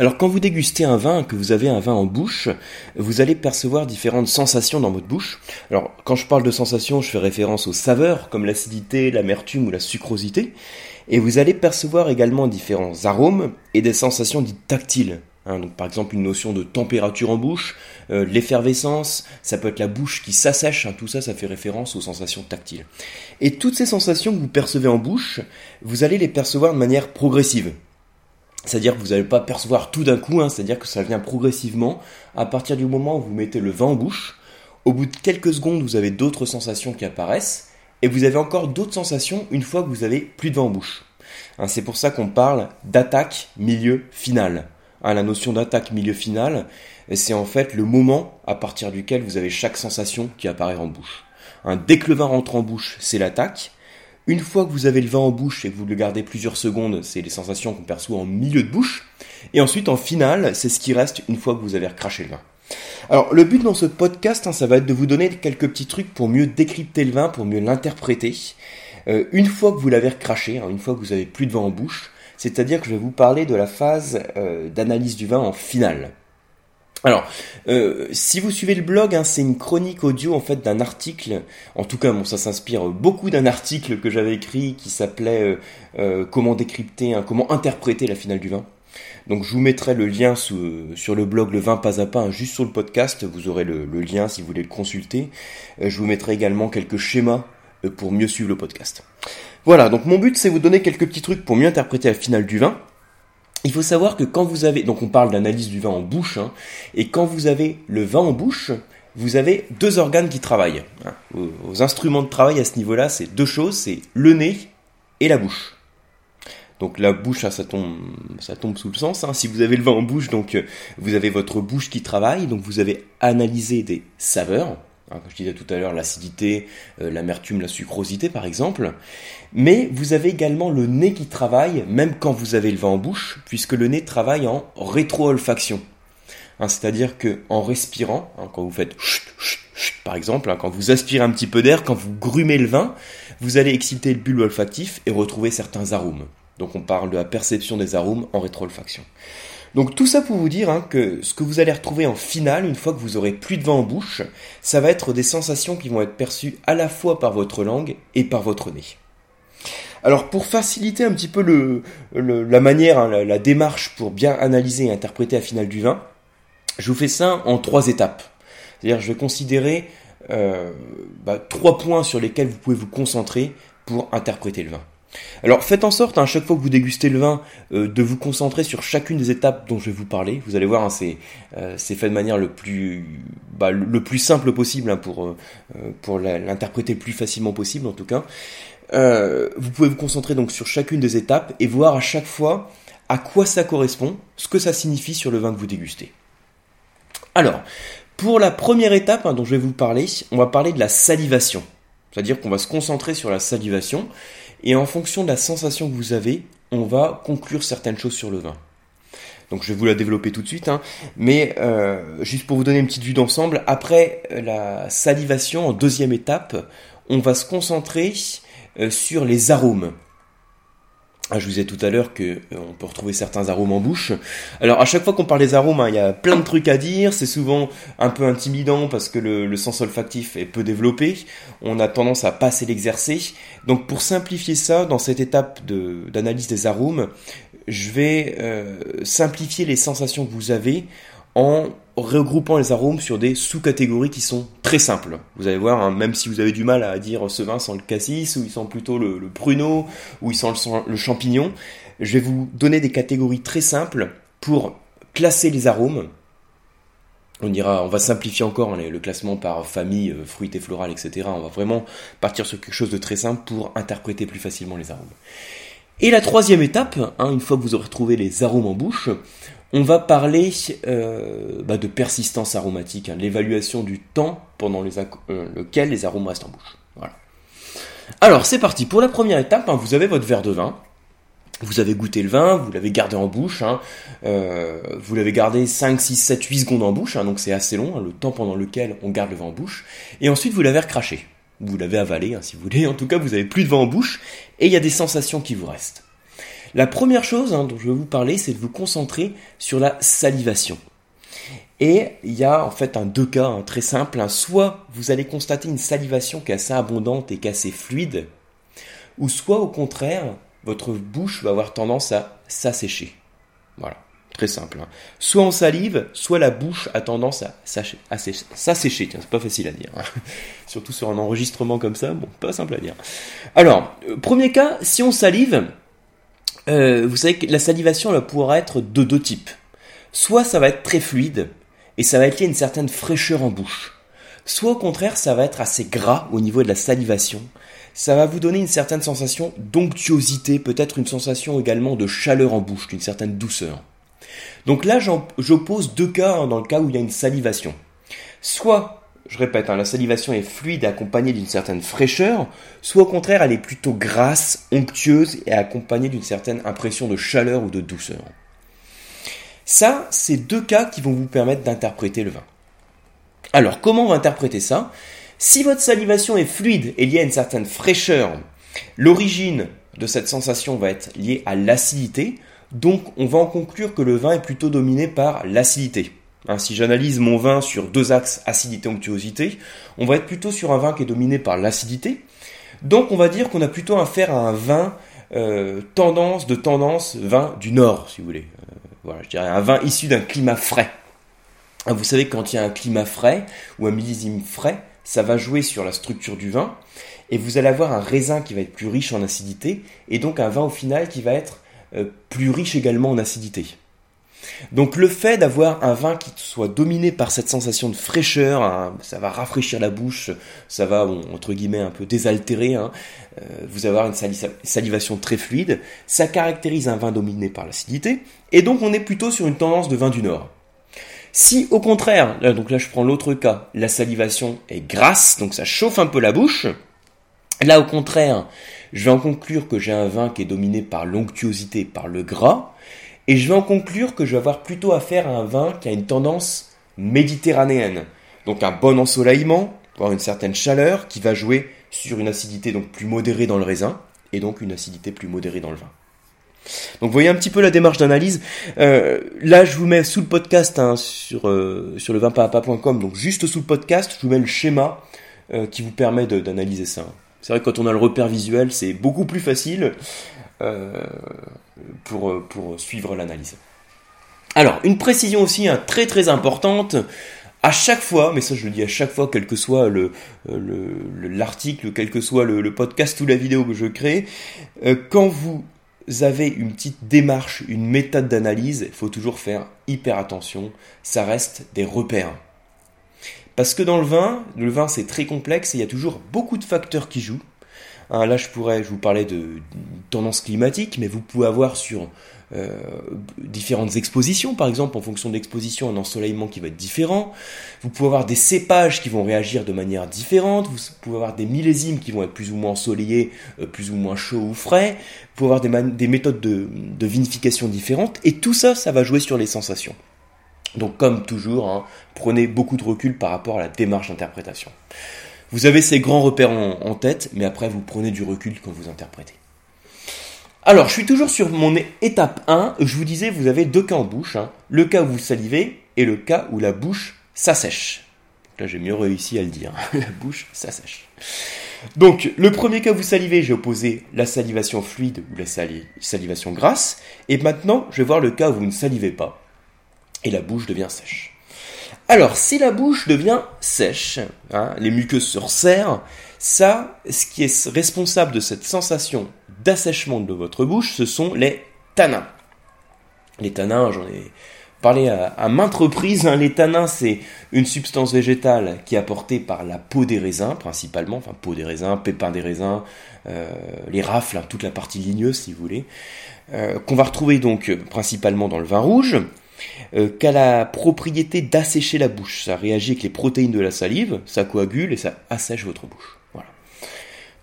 Alors quand vous dégustez un vin, que vous avez un vin en bouche, vous allez percevoir différentes sensations dans votre bouche. Alors quand je parle de sensations, je fais référence aux saveurs comme l'acidité, l'amertume ou la sucrosité. Et vous allez percevoir également différents arômes et des sensations dites tactiles. Hein, par exemple une notion de température en bouche, euh, l'effervescence, ça peut être la bouche qui s'assèche, hein, tout ça ça fait référence aux sensations tactiles. Et toutes ces sensations que vous percevez en bouche, vous allez les percevoir de manière progressive. C'est-à-dire que vous n'allez pas percevoir tout d'un coup, hein, c'est-à-dire que ça vient progressivement à partir du moment où vous mettez le vin en bouche. Au bout de quelques secondes, vous avez d'autres sensations qui apparaissent et vous avez encore d'autres sensations une fois que vous avez plus de vin en bouche. c'est pour ça qu'on parle d'attaque milieu final. Hein, la notion d'attaque milieu final, c'est en fait le moment à partir duquel vous avez chaque sensation qui apparaît en bouche. Hein, dès que le vin rentre en bouche, c'est l'attaque. Une fois que vous avez le vin en bouche et que vous le gardez plusieurs secondes, c'est les sensations qu'on perçoit en milieu de bouche. Et ensuite, en finale, c'est ce qui reste une fois que vous avez recraché le vin. Alors, le but dans ce podcast, hein, ça va être de vous donner quelques petits trucs pour mieux décrypter le vin, pour mieux l'interpréter. Euh, une fois que vous l'avez recraché, une fois que vous avez plus de vin en bouche, c'est-à-dire que je vais vous parler de la phase euh, d'analyse du vin en finale. Alors, euh, si vous suivez le blog, hein, c'est une chronique audio en fait d'un article. En tout cas, bon, ça s'inspire beaucoup d'un article que j'avais écrit qui s'appelait euh, Comment décrypter, comment interpréter la finale du vin. Donc, je vous mettrai le lien sur le blog Le Vin Pas à Pas, hein, juste sur le podcast. Vous aurez le, le, lien si vous voulez le consulter. je vous mettrai également quelques schémas pour mieux suivre le podcast. Voilà, donc mon but c'est vous donner quelques petits trucs pour mieux interpréter la finale du vin. Il faut savoir que quand vous avez, donc on parle d'analyse du vin en bouche, hein, et quand vous avez le vin en bouche, vous avez deux organes qui travaillent. Hein. Vos, instruments de travail à ce niveau-là, c'est deux choses, c'est le nez et la bouche. Donc la bouche, ça, tombe, ça tombe sous le sens. Hein. Si vous avez le vin en bouche, donc euh, vous avez votre bouche qui travaille, donc vous avez analysé des saveurs, Hein, comme je disais tout à l'heure, l'acidité, euh, l'amertume, la sucrosité par exemple. Mais vous avez également le nez qui travaille, même quand vous avez le vin en bouche, puisque le nez travaille en rétro-olfaction. Hein, c'est-à-dire que en respirant, hein, quand vous faites par exemple, quand vous aspirez un petit peu d'air, quand vous grumez le vin, vous allez exciter le bulbe olfactif et retrouver certains arômes. Donc on parle de la perception des arômes en rétro-olfaction. Donc tout ça pour vous dire hein, que ce que vous allez retrouver en finale, une fois que vous aurez plus de vent en bouche, ça va être des sensations qui vont être perçues à la fois par votre langue et par votre nez. Alors pour faciliter un petit peu la manière, hein, la, démarche pour bien analyser et interpréter la finale du vin, je vous fais ça en trois étapes. C'est-à-dire je vais considérer euh, bah, trois points sur lesquels vous pouvez vous concentrer pour interpréter le vin. Alors faites en sorte, à chaque fois que vous dégustez le vin, euh, de vous concentrer sur chacune des étapes dont je vais vous parler. Vous allez voir, hein, euh, c'est fait de manière le plus, bah, simple possible hein, pour, euh, l'interpréter le plus facilement possible en tout cas. vous pouvez vous concentrer donc sur chacune des étapes et voir à chaque fois à quoi ça correspond, ce que ça signifie sur le vin que vous dégustez. Alors, pour la première étape hein, dont je vais vous parler, on va parler de la salivation. C'est-à-dire qu'on va se concentrer sur la salivation et en fonction de la sensation que vous avez, on va conclure certaines choses sur le vin. Donc je vais vous la développer tout de suite, hein. mais euh, juste pour vous donner une petite vue d'ensemble, après la salivation en deuxième étape, on va se concentrer euh, sur les arômes. Ah, je vous ai tout à l'heure que euh, on peut retrouver certains arômes en bouche. Alors à chaque fois qu'on parle des arômes, hein, il y a plein de trucs à dire. C'est souvent un peu intimidant parce que le, sens olfactif est peu développé. On a tendance à pas assez l'exercer. Donc pour simplifier ça, dans cette étape d'analyse des arômes, je vais euh, simplifier les sensations que vous avez en regroupant les arômes sur des sous-catégories qui sont très simples. Vous allez voir, hein, même si vous avez du mal à dire ce vin sent le cassis, ou il sent plutôt le, pruneau, ou il sent le, champignon, je vais vous donner des catégories très simples pour classer les arômes. On ira, on va simplifier encore hein, le classement par famille, euh, fruits et floral, etc. On va vraiment partir sur quelque chose de très simple pour interpréter plus facilement les arômes. Et la troisième étape, hein, une fois que vous aurez trouvé les arômes en bouche, on va parler euh, bah, de persistance aromatique, hein, l'évaluation du temps pendant euh, lequel les arômes restent en bouche. Alors c'est parti, pour la première étape, hein, vous avez votre verre de vin, vous avez goûté le vin, vous l'avez gardé en bouche, hein, euh, vous l'avez gardé 5, 6, 7, 8 secondes en bouche, donc c'est assez long, le temps pendant lequel on garde le vin en bouche, et ensuite vous l'avez recraché, vous l'avez avalé si vous voulez, en tout cas vous avez plus de vin en bouche, et il y a des sensations qui vous restent. La première chose hein, dont je vais vous parler, c'est de vous concentrer sur la salivation. Et il y a en fait un deux cas hein, très simples. Hein. Soit vous allez constater une salivation qui est assez abondante et qui est assez fluide, ou soit au contraire, votre bouche va avoir tendance à s'assécher. Voilà, très simple. Hein. Soit on salive, soit la bouche a tendance à s'assécher. Tiens, c'est pas facile à dire. Surtout sur un enregistrement comme ça, bon, pas simple à dire. Alors, euh, premier cas, si on salive, euh, vous savez que la salivation elle pourra être de deux types. Soit ça va être très fluide, et ça va être lié à une certaine fraîcheur en bouche. Soit au contraire, ça va être assez gras au niveau de la salivation. Ça va vous donner une certaine sensation d'onctuosité, peut-être une sensation également de chaleur en bouche, d'une certaine douceur. Donc là, j'oppose deux cas hein, dans le cas où il y a une salivation. Soit, je répète, hein, la salivation est fluide et accompagnée d'une certaine fraîcheur, soit au contraire, elle est plutôt grasse, onctueuse et accompagnée d'une certaine impression de chaleur ou de douceur. Ça, c'est deux cas qui vont vous permettre d'interpréter le vin. Alors, comment on va interpréter ça? Si votre salivation est fluide et liée à une certaine fraîcheur, l'origine de cette sensation va être liée à l'acidité, donc on va en conclure que le vin est plutôt dominé par l'acidité. Hein, si j'analyse mon vin sur deux axes acidité-onctuosité, on va être plutôt sur un vin qui est dominé par l'acidité. Donc on va dire qu'on a plutôt affaire à un vin euh, tendance de tendance vin du nord, si vous voulez. Euh, voilà, je dirais un vin issu d'un climat frais. Ah, vous savez, quand il y a un climat frais ou un millésime frais, ça va jouer sur la structure du vin et vous allez avoir un raisin qui va être plus riche en acidité et donc un vin au final qui va être plus riche également en acidité. Donc le fait d'avoir un vin qui soit dominé par cette sensation de fraîcheur, ça va rafraîchir la bouche, ça va entre guillemets un peu désaltérer, hein, euh, vous avoir une salivation très fluide, ça caractérise un vin dominé par l'acidité, et donc on est plutôt sur une tendance de vin du Nord. Si au contraire, donc là je prends l'autre cas, la salivation est grasse, donc ça chauffe un peu la bouche, là au contraire, je vais en conclure que j'ai un vin qui est dominé par l'onctuosité, par le gras, et je vais en conclure que je vais avoir plutôt affaire à un vin qui a une tendance méditerranéenne. Donc un bon ensoleillement, voire une certaine chaleur, qui va jouer sur une acidité donc plus modérée dans le raisin, et donc une acidité plus modérée dans le vin. Donc vous voyez un petit peu la démarche d'analyse. Euh, là, je vous mets sous le podcast hein, sur, euh, sur le vinpapa.com, donc juste sous le podcast, je vous mets le schéma euh, qui vous permet d'analyser ça. C'est vrai que quand on a le repère visuel, c'est beaucoup plus facile. Euh, pour, pour suivre l'analyse. Alors, une précision aussi hein, très très importante, à chaque fois, mais ça je le dis à chaque fois, quel que soit le, l'article, quel que soit le, podcast ou la vidéo que je crée, euh, quand vous avez une petite démarche, une méthode d'analyse, il faut toujours faire hyper attention, ça reste des repères. Parce que dans le vin, le vin c'est très complexe et il y a toujours beaucoup de facteurs qui jouent. Hein, là, je pourrais, je vous parlais de tendance climatique, mais vous pouvez avoir sur euh, différentes expositions, par exemple, en fonction de l'exposition, un ensoleillement qui va être différent. Vous pouvez avoir des cépages qui vont réagir de manière différente. Vous pouvez avoir des millésimes qui vont être plus ou moins ensoleillés, euh, plus ou moins chauds ou frais. Vous pouvez avoir des, méthodes de, de, vinification différentes. Et tout ça, ça va jouer sur les sensations. Donc, comme toujours, hein, prenez beaucoup de recul par rapport à la démarche d'interprétation. Vous avez ces grands repères en, tête, mais après vous prenez du recul quand vous interprétez. Alors, je suis toujours sur mon étape 1. Je vous disais, vous avez deux cas en bouche. Hein. Le cas où vous salivez et le cas où la bouche s'assèche. Là, j'ai mieux réussi à le dire. la bouche s'assèche. Donc, le premier cas où vous salivez, j'ai opposé la salivation fluide ou la salivation grasse. Et maintenant, je vais voir le cas où vous ne salivez pas. Et la bouche devient sèche. Alors, si la bouche devient sèche, hein, les muqueuses se resserrent, ça, ce qui est responsable de cette sensation d'assèchement de votre bouche, ce sont les tanins. Les tanins, j'en ai parlé à, maintes reprises, hein, les tanins, c'est une substance végétale qui est apportée par la peau des raisins, principalement, enfin peau des raisins, pépins des raisins, euh, les rafles, hein, toute la partie ligneuse, si vous voulez, euh, qu'on va retrouver donc principalement dans le vin rouge. Euh, qu'a la propriété d'assécher la bouche. Ça réagit avec les protéines de la salive, ça coagule et ça assèche votre bouche. Voilà.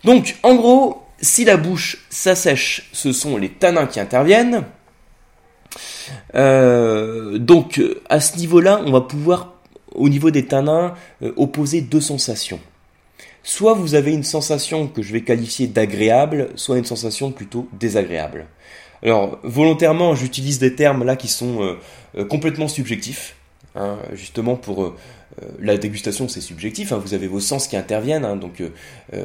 Donc, en gros, si la bouche s'assèche, ce sont les tanins qui interviennent. Euh, donc, à ce niveau-là, on va pouvoir, au niveau des tanins, euh, opposer deux sensations. Soit vous avez une sensation que je vais qualifier d'agréable, soit une sensation plutôt désagréable. Alors, volontairement, j'utilise des termes là qui sont complètement subjectifs, hein, justement pour la dégustation, c'est subjectif. Hein, vous avez vos sens qui interviennent, hein, donc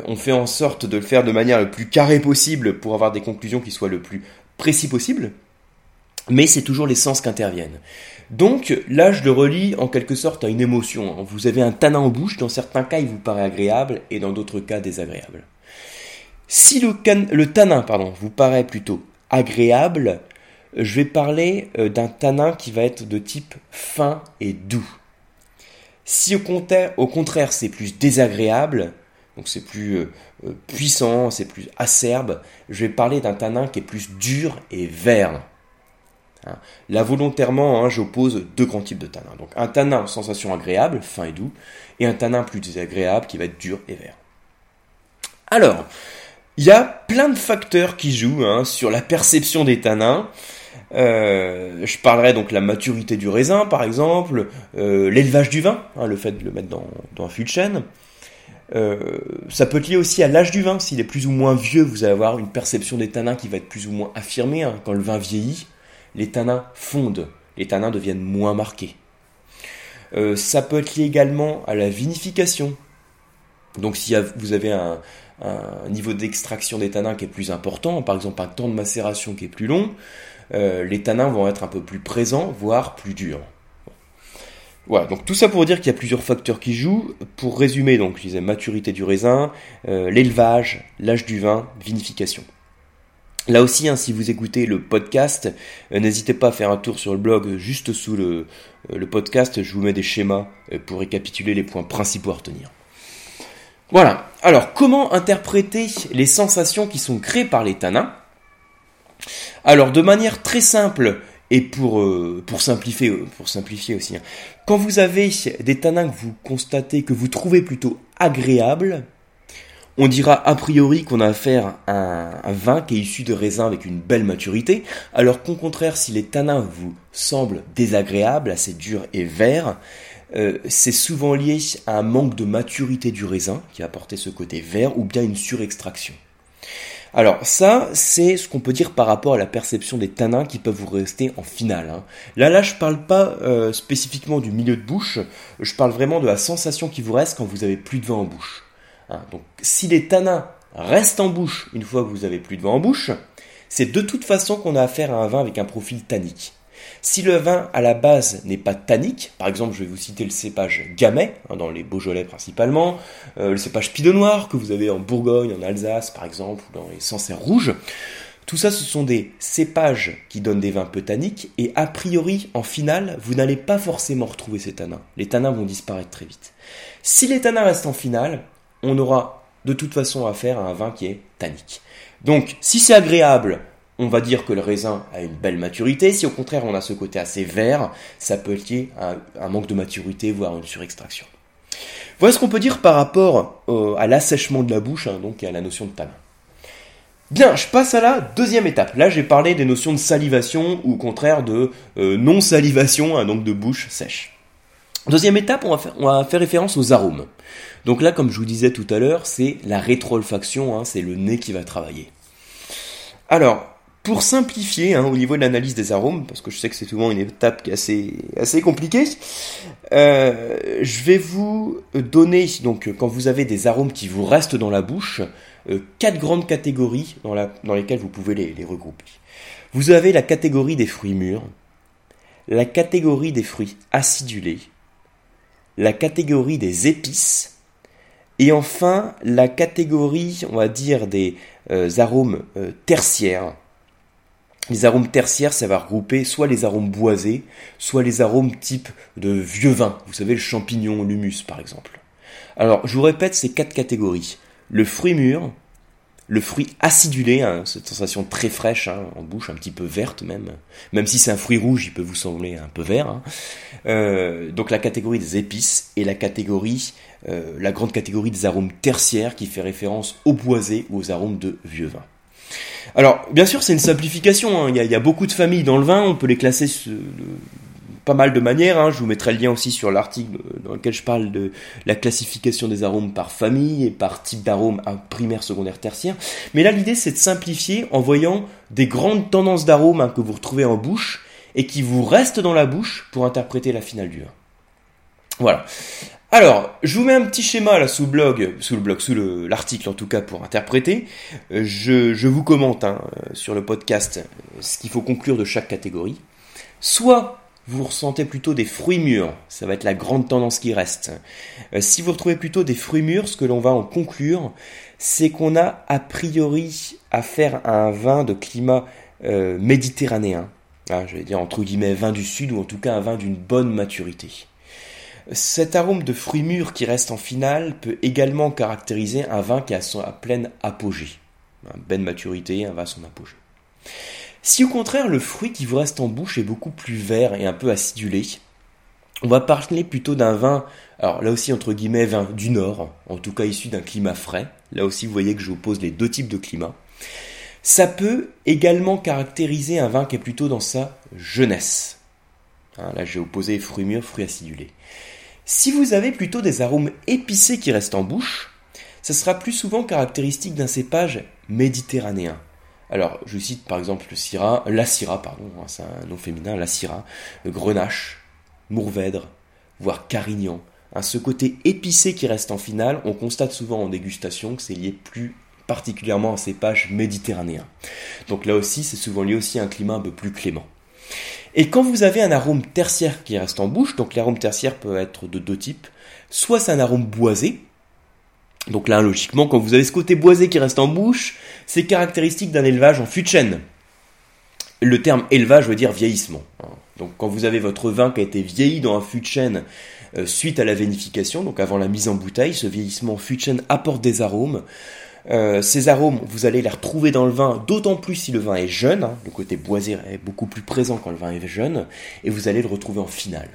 on fait en sorte de le faire de manière le plus carrée possible pour avoir des conclusions qui soient le plus précis possible. Mais c'est toujours les sens qui interviennent. Donc là, je le relie en quelque sorte à une émotion. Vous avez un tanin en bouche, dans certains cas, il vous paraît agréable et dans d'autres cas désagréable. Si le, le tanin pardon, vous paraît plutôt agréable, je vais parler euh, d'un tanin qui va être de type fin et doux. Si au contraire, au c'est plus désagréable, donc c'est plus euh, euh, puissant, c'est plus acerbe, je vais parler d'un tanin qui est plus dur et vert. Hein. Là, volontairement, hein, j'oppose deux grands types de tanins. Donc, un tanin sensation agréable, fin et doux, et un tanin plus désagréable qui va être dur et vert. Alors, il y a plein de facteurs qui jouent hein, sur la perception des tanins. Euh, je parlerai donc de la maturité du raisin, par exemple, euh, l'élevage du vin, le fait de le mettre dans, un fût de chêne. Euh, ça peut être lié aussi à l'âge du vin. S'il est plus ou moins vieux, vous allez avoir une perception des tanins qui va être plus ou moins affirmée. Quand le vin vieillit, les tanins fondent, les tanins deviennent moins marqués. Ça peut être lié également à la vinification. Donc si vous avez un, niveau d'extraction des tanins qui est plus important, par exemple un temps de macération qui est plus long, euh, les tanins vont être un peu plus présents, voire plus durs. Voilà, donc tout ça pour dire qu'il y a plusieurs facteurs qui jouent. Pour résumer, donc je disais maturité du raisin, euh, l'élevage, l'âge du vin, vinification. Là aussi, hein, si vous écoutez le podcast, euh, n'hésitez pas à faire un tour sur le blog juste sous le, podcast. Je vous mets des schémas pour récapituler les points principaux à retenir. Voilà. Alors, comment interpréter les sensations qui sont créées par les tanins? Alors, de manière très simple et pour, simplifier, pour simplifier aussi, hein, quand vous avez des tanins que vous constatez, que vous trouvez plutôt agréables, on dira a priori qu'on a affaire à un, vin qui est issu de raisins avec une belle maturité, alors qu'au contraire, si les tanins vous semblent désagréables, assez durs et verts, euh, c'est souvent lié à un manque de maturité du raisin qui a apporté ce côté vert ou bien une surextraction. Alors ça, c'est ce qu'on peut dire par rapport à la perception des tanins qui peuvent vous rester en finale. Hein. Là, là, je parle pas euh, spécifiquement du milieu de bouche, je parle vraiment de la sensation qui vous reste quand vous avez plus de vin en bouche. Hein, donc si les tanins restent en bouche une fois que vous avez plus de vin en bouche, c'est de toute façon qu'on a affaire à un vin avec un profil tannique. Si le vin à la base n'est pas tannique, par exemple je vais vous citer le cépage Gamay, hein, dans les Beaujolais principalement, euh, le cépage Pinot Noir que vous avez en Bourgogne, en Alsace par exemple, ou dans les Sancerres rouges, tout ça ce sont des cépages qui donnent des vins peu tanniques et a priori en finale vous n'allez pas forcément retrouver ces tanins. Les tanins vont disparaître très vite. Si les tanins restent en finale, on aura de toute façon affaire à un vin qui est tannique. Donc, si c'est agréable, on va dire que le raisin a une belle maturité. Si au contraire on a ce côté assez vert, ça peut être lié à un manque de maturité, voire une surextraction. Voilà ce qu'on peut dire par rapport à l'assèchement de la bouche, hein, donc à la notion de tanin. Bien, je passe à la deuxième étape. Là, j'ai parlé des notions de salivation ou au contraire de euh, non-salivation, hein, donc de bouche sèche. Deuxième étape, on va, faire, référence aux arômes. Donc là, comme je vous disais tout à l'heure, c'est la rétro-olfaction, hein, c'est le nez qui va travailler. Alors, pour simplifier hein, au niveau de l'analyse des arômes, parce que je sais que c'est souvent une étape qui est assez, assez compliquée, euh, je vais vous donner, donc quand vous avez des arômes qui vous restent dans la bouche, euh, quatre grandes catégories dans, la, dans lesquelles vous pouvez les, regrouper. Vous avez la catégorie des fruits mûrs, la catégorie des fruits acidulés, la catégorie des épices, et enfin la catégorie, on va dire, des euh, arômes euh, tertiaires. Les arômes tertiaires, ça va regrouper soit les arômes boisés, soit les arômes type de vieux vin. Vous savez, le champignon, l'humus par exemple. Alors, je vous répète ces quatre catégories. Le fruit mûr, le fruit acidulé, hein, cette sensation très fraîche hein, en bouche, un petit peu verte même, même si c'est un fruit rouge, il peut vous sembler un peu vert. Hein. Euh, donc la catégorie des épices et la catégorie, euh, la grande catégorie des arômes tertiaires qui fait référence aux boisés ou aux arômes de vieux vin. Alors, bien sûr, c'est une simplification. Il y, a, beaucoup de familles dans le vin. On peut les classer pas mal de manières. Hein. Je vous mettrai le lien aussi sur l'article dans lequel je parle de la classification des arômes par famille et par type d'arôme primaire, secondaire, tertiaire. Mais là, l'idée, c'est de simplifier en voyant des grandes tendances d'arômes hein, que vous retrouvez en bouche et qui vous restent dans la bouche pour interpréter la finale du vin. Voilà. Alors, je vous mets un petit schéma là sous le blog, sous le blog, sous l'article en tout cas pour interpréter. Euh, je, vous commente hein, sur le podcast ce qu'il faut conclure de chaque catégorie. Soit vous ressentez plutôt des fruits mûrs, ça va être la grande tendance qui reste. Euh, si vous retrouvez plutôt des fruits mûrs, ce que l'on va en conclure, c'est qu'on a a priori à faire un vin de climat euh, méditerranéen. Ah, je vais dire entre guillemets vin du sud ou en tout cas un vin d'une bonne maturité. Cet arôme de fruits mûrs qui reste en finale peut également caractériser un vin qui a son à pleine apogée. Un belle maturité, un vin à son apogée. Si au contraire le fruit qui vous reste en bouche est beaucoup plus vert et un peu acidulé, on va parler plutôt d'un vin, alors là aussi entre guillemets vin du nord, en tout cas issu d'un climat frais. Là aussi vous voyez que je oppose les deux types de climats. Ça peut également caractériser un vin qui est plutôt dans sa jeunesse. Hein, là j'ai opposé fruits mûrs, fruits acidulés. Si vous avez plutôt des arômes épicés qui restent en bouche, ce sera plus souvent caractéristique d'un cépage méditerranéen. Alors, je cite par exemple le Syrah, la Syrah, pardon, hein, c'est un nom féminin, la Syrah, Grenache, Mourvèdre, voire Carignan. Hein, ce côté épicé qui reste en finale, on constate souvent en dégustation que c'est lié plus particulièrement à un cépage méditerranéen. Donc là aussi, c'est souvent lié aussi à un climat un peu plus clément. Et quand vous avez un arôme tertiaire qui reste en bouche, donc l'arôme tertiaire peut être de deux types, soit c'est un arôme boisé, donc là logiquement quand vous avez ce côté boisé qui reste en bouche, c'est caractéristique d'un élevage en fût de chêne. Le terme élevage veut dire vieillissement. Donc quand vous avez votre vin qui a été vieilli dans un fût de chêne euh, suite à la vénification, donc avant la mise en bouteille, ce vieillissement fût de chêne apporte des arômes. Euh, ces arômes, vous allez les retrouver dans le vin, d'autant plus si le vin est jeune. Hein. le côté boisé est beaucoup plus présent quand le vin est jeune, et vous allez le retrouver en finale.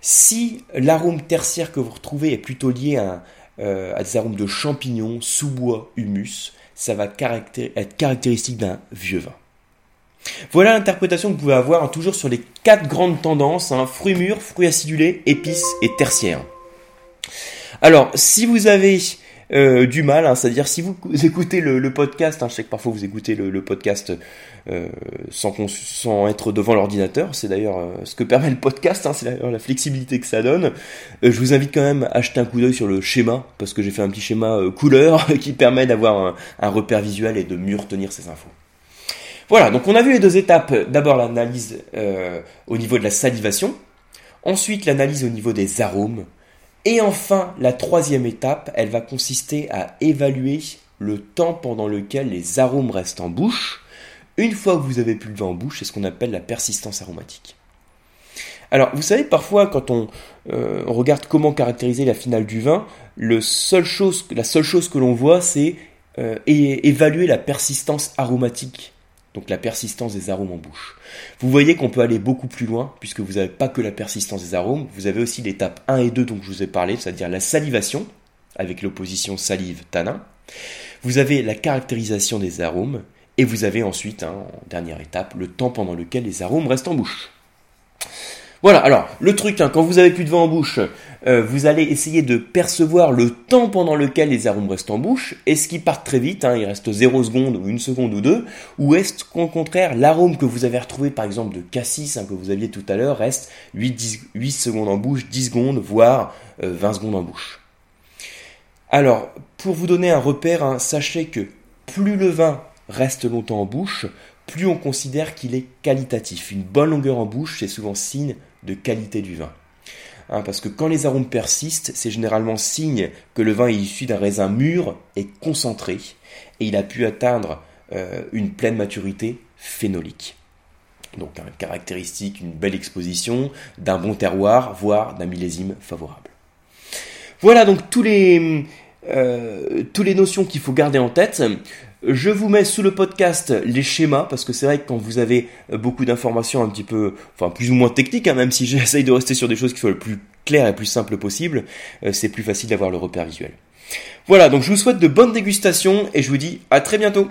Si l'arôme tertiaire que vous retrouvez est plutôt lié à, euh, des arômes de champignons, sous-bois, humus, ça va être caractéristique d'un vieux vin. Voilà l'interprétation que vous pouvez avoir hein, toujours sur les quatre grandes tendances, hein, fruits mûrs, fruits acidulés, épices et tertiaires. Alors, si vous avez euh, du mal, hein, c'est-à-dire si vous écoutez le, podcast, hein, je sais que parfois vous écoutez le, podcast euh, sans, être devant l'ordinateur, c'est d'ailleurs euh, ce que permet le podcast, hein, c'est d'ailleurs la flexibilité que ça donne. je vous invite quand même à jeter un coup d'œil sur le schéma, parce que j'ai fait un petit schéma couleur qui permet d'avoir un, repère visuel et de mieux retenir ces infos. Voilà, donc on a vu les deux étapes. D'abord l'analyse au niveau de la salivation, ensuite l'analyse au niveau des arômes, et enfin, la troisième étape, elle va consister à évaluer le temps pendant lequel les arômes restent en bouche. Une fois que vous avez plus le vin en bouche, c'est ce qu'on appelle la persistance aromatique. Alors, vous savez, parfois, quand on, euh, regarde comment caractériser la finale du vin, la seule chose que l'on voit, c'est euh, évaluer la persistance aromatique donc la persistance des arômes en bouche. Vous voyez qu'on peut aller beaucoup plus loin, puisque vous n'avez pas que la persistance des arômes, vous avez aussi l'étape 1 et 2 dont je vous ai parlé, c'est-à-dire la salivation, avec l'opposition salive-tanin. Vous avez la caractérisation des arômes, et vous avez ensuite, hein, en dernière étape, le temps pendant lequel les arômes restent en bouche. Voilà, alors, le truc, hein, quand vous avez plus de vin en bouche, euh, vous allez essayer de percevoir le temps pendant lequel les arômes restent en bouche. Est-ce qu'ils partent très vite, hein, il reste 0 seconde ou une seconde ou deux, ou est-ce qu'au contraire, l'arôme que vous avez retrouvé par exemple de cassis, hein, que vous aviez tout à l'heure, reste 8, 8, secondes en bouche, 10 secondes, voire 20 euh, secondes en bouche? Alors, pour vous donner un repère, sachez que plus le vin reste longtemps en bouche, plus on considère qu'il est qualitatif. Une bonne longueur en bouche, c'est souvent signe de qualité du vin. Hein, parce que quand les arômes persistent, c'est généralement signe que le vin est issu d'un raisin mûr et concentré, et il a pu atteindre euh, une pleine maturité phénolique. Donc caractéristique, une belle exposition, d'un bon terroir, voire d'un millésime favorable. Voilà donc tous euh, toutes les notions qu'il faut garder en tête. Je vous mets sous le podcast les schémas parce que c'est vrai que quand vous avez beaucoup d'informations un petit peu, enfin plus ou moins techniques, hein, même si j'essaye de rester sur des choses qui soient le plus claires et plus simples possible, euh, c'est plus facile d'avoir le repère visuel. Voilà, donc je vous souhaite de bonnes dégustations et je vous dis à très bientôt.